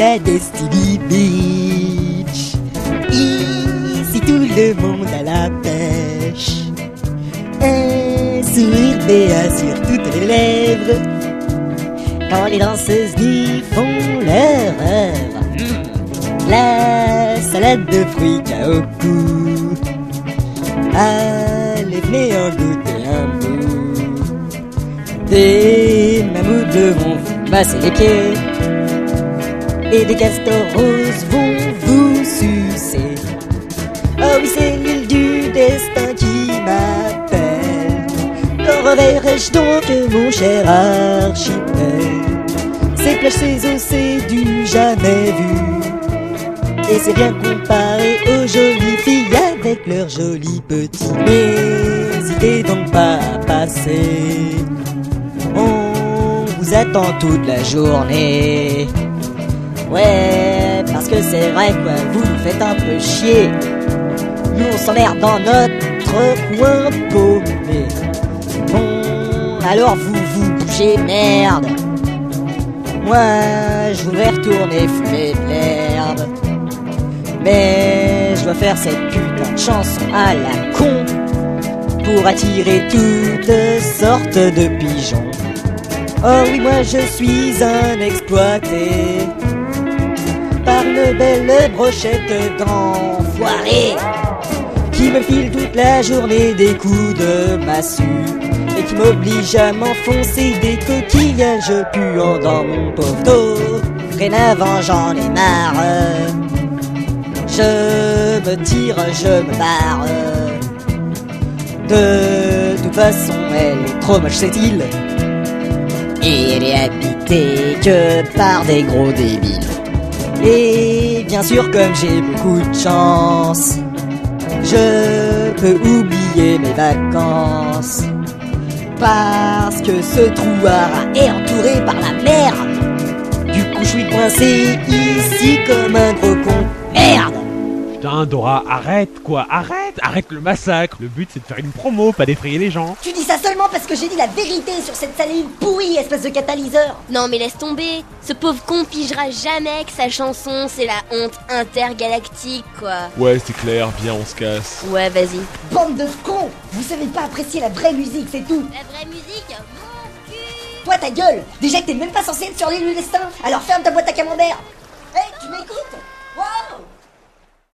à Destiny Beach. Ici tout le monde à la pêche. Un sourire béat sur toutes les lèvres. Quand les danseuses nues font leur œuvre. Hmm. La salade de fruits Kaoku. Allez, venez en goûter un bout. Des mammouths vont vous masser les pieds. Et des castors roses vont vous sucer. Oh oui, c'est l'île du destin qui m'appelle. Quand reverrai-je donc mon cher archipel Ces plages, ces eaux, c'est du jamais vu. Et c'est bien comparé aux jolies filles avec leurs jolis petits. N'hésitez donc pas à passer. On vous attend toute la journée. Ouais, parce que c'est vrai quoi, vous nous faites un peu chier. Nous on s'emmerde dans notre coin paumé. Bon, alors vous vous bougez, merde. Moi, je voudrais retourner fumer de l'herbe. Mais je dois faire cette putain de chanson à la con pour attirer toutes sortes de pigeons. Oh oui, moi je suis un exploité belle brochette d'enfoiré qui me file toute la journée des coups de massue et qui m'oblige à m'enfoncer des coquillages puants dans mon pauvre dos. Rénavant, j'en ai marre. Je me tire, je me barre. De toute façon, elle est trop moche cette île. Et elle est habitée que par des gros débiles. Et bien sûr, comme j'ai beaucoup de chance, je peux oublier mes vacances. Parce que ce trouard est entouré par la mer. Du coup, je suis coincé ici comme un gros con. Putain, Dora, arrête quoi, arrête, arrête le massacre. Le but c'est de faire une promo, pas d'effrayer les gens. Tu dis ça seulement parce que j'ai dit la vérité sur cette saline pourrie, espèce de catalyseur Non mais laisse tomber, ce pauvre con pigera jamais que sa chanson c'est la honte intergalactique quoi. Ouais, c'est clair, viens, on se casse. Ouais, vas-y. Bande de cons Vous savez pas apprécier la vraie musique, c'est tout La vraie musique Mon cul Toi ta gueule Déjà que t'es même pas censé être sur l'île du destin Alors ferme ta boîte à camembert Hé, tu m'écoutes?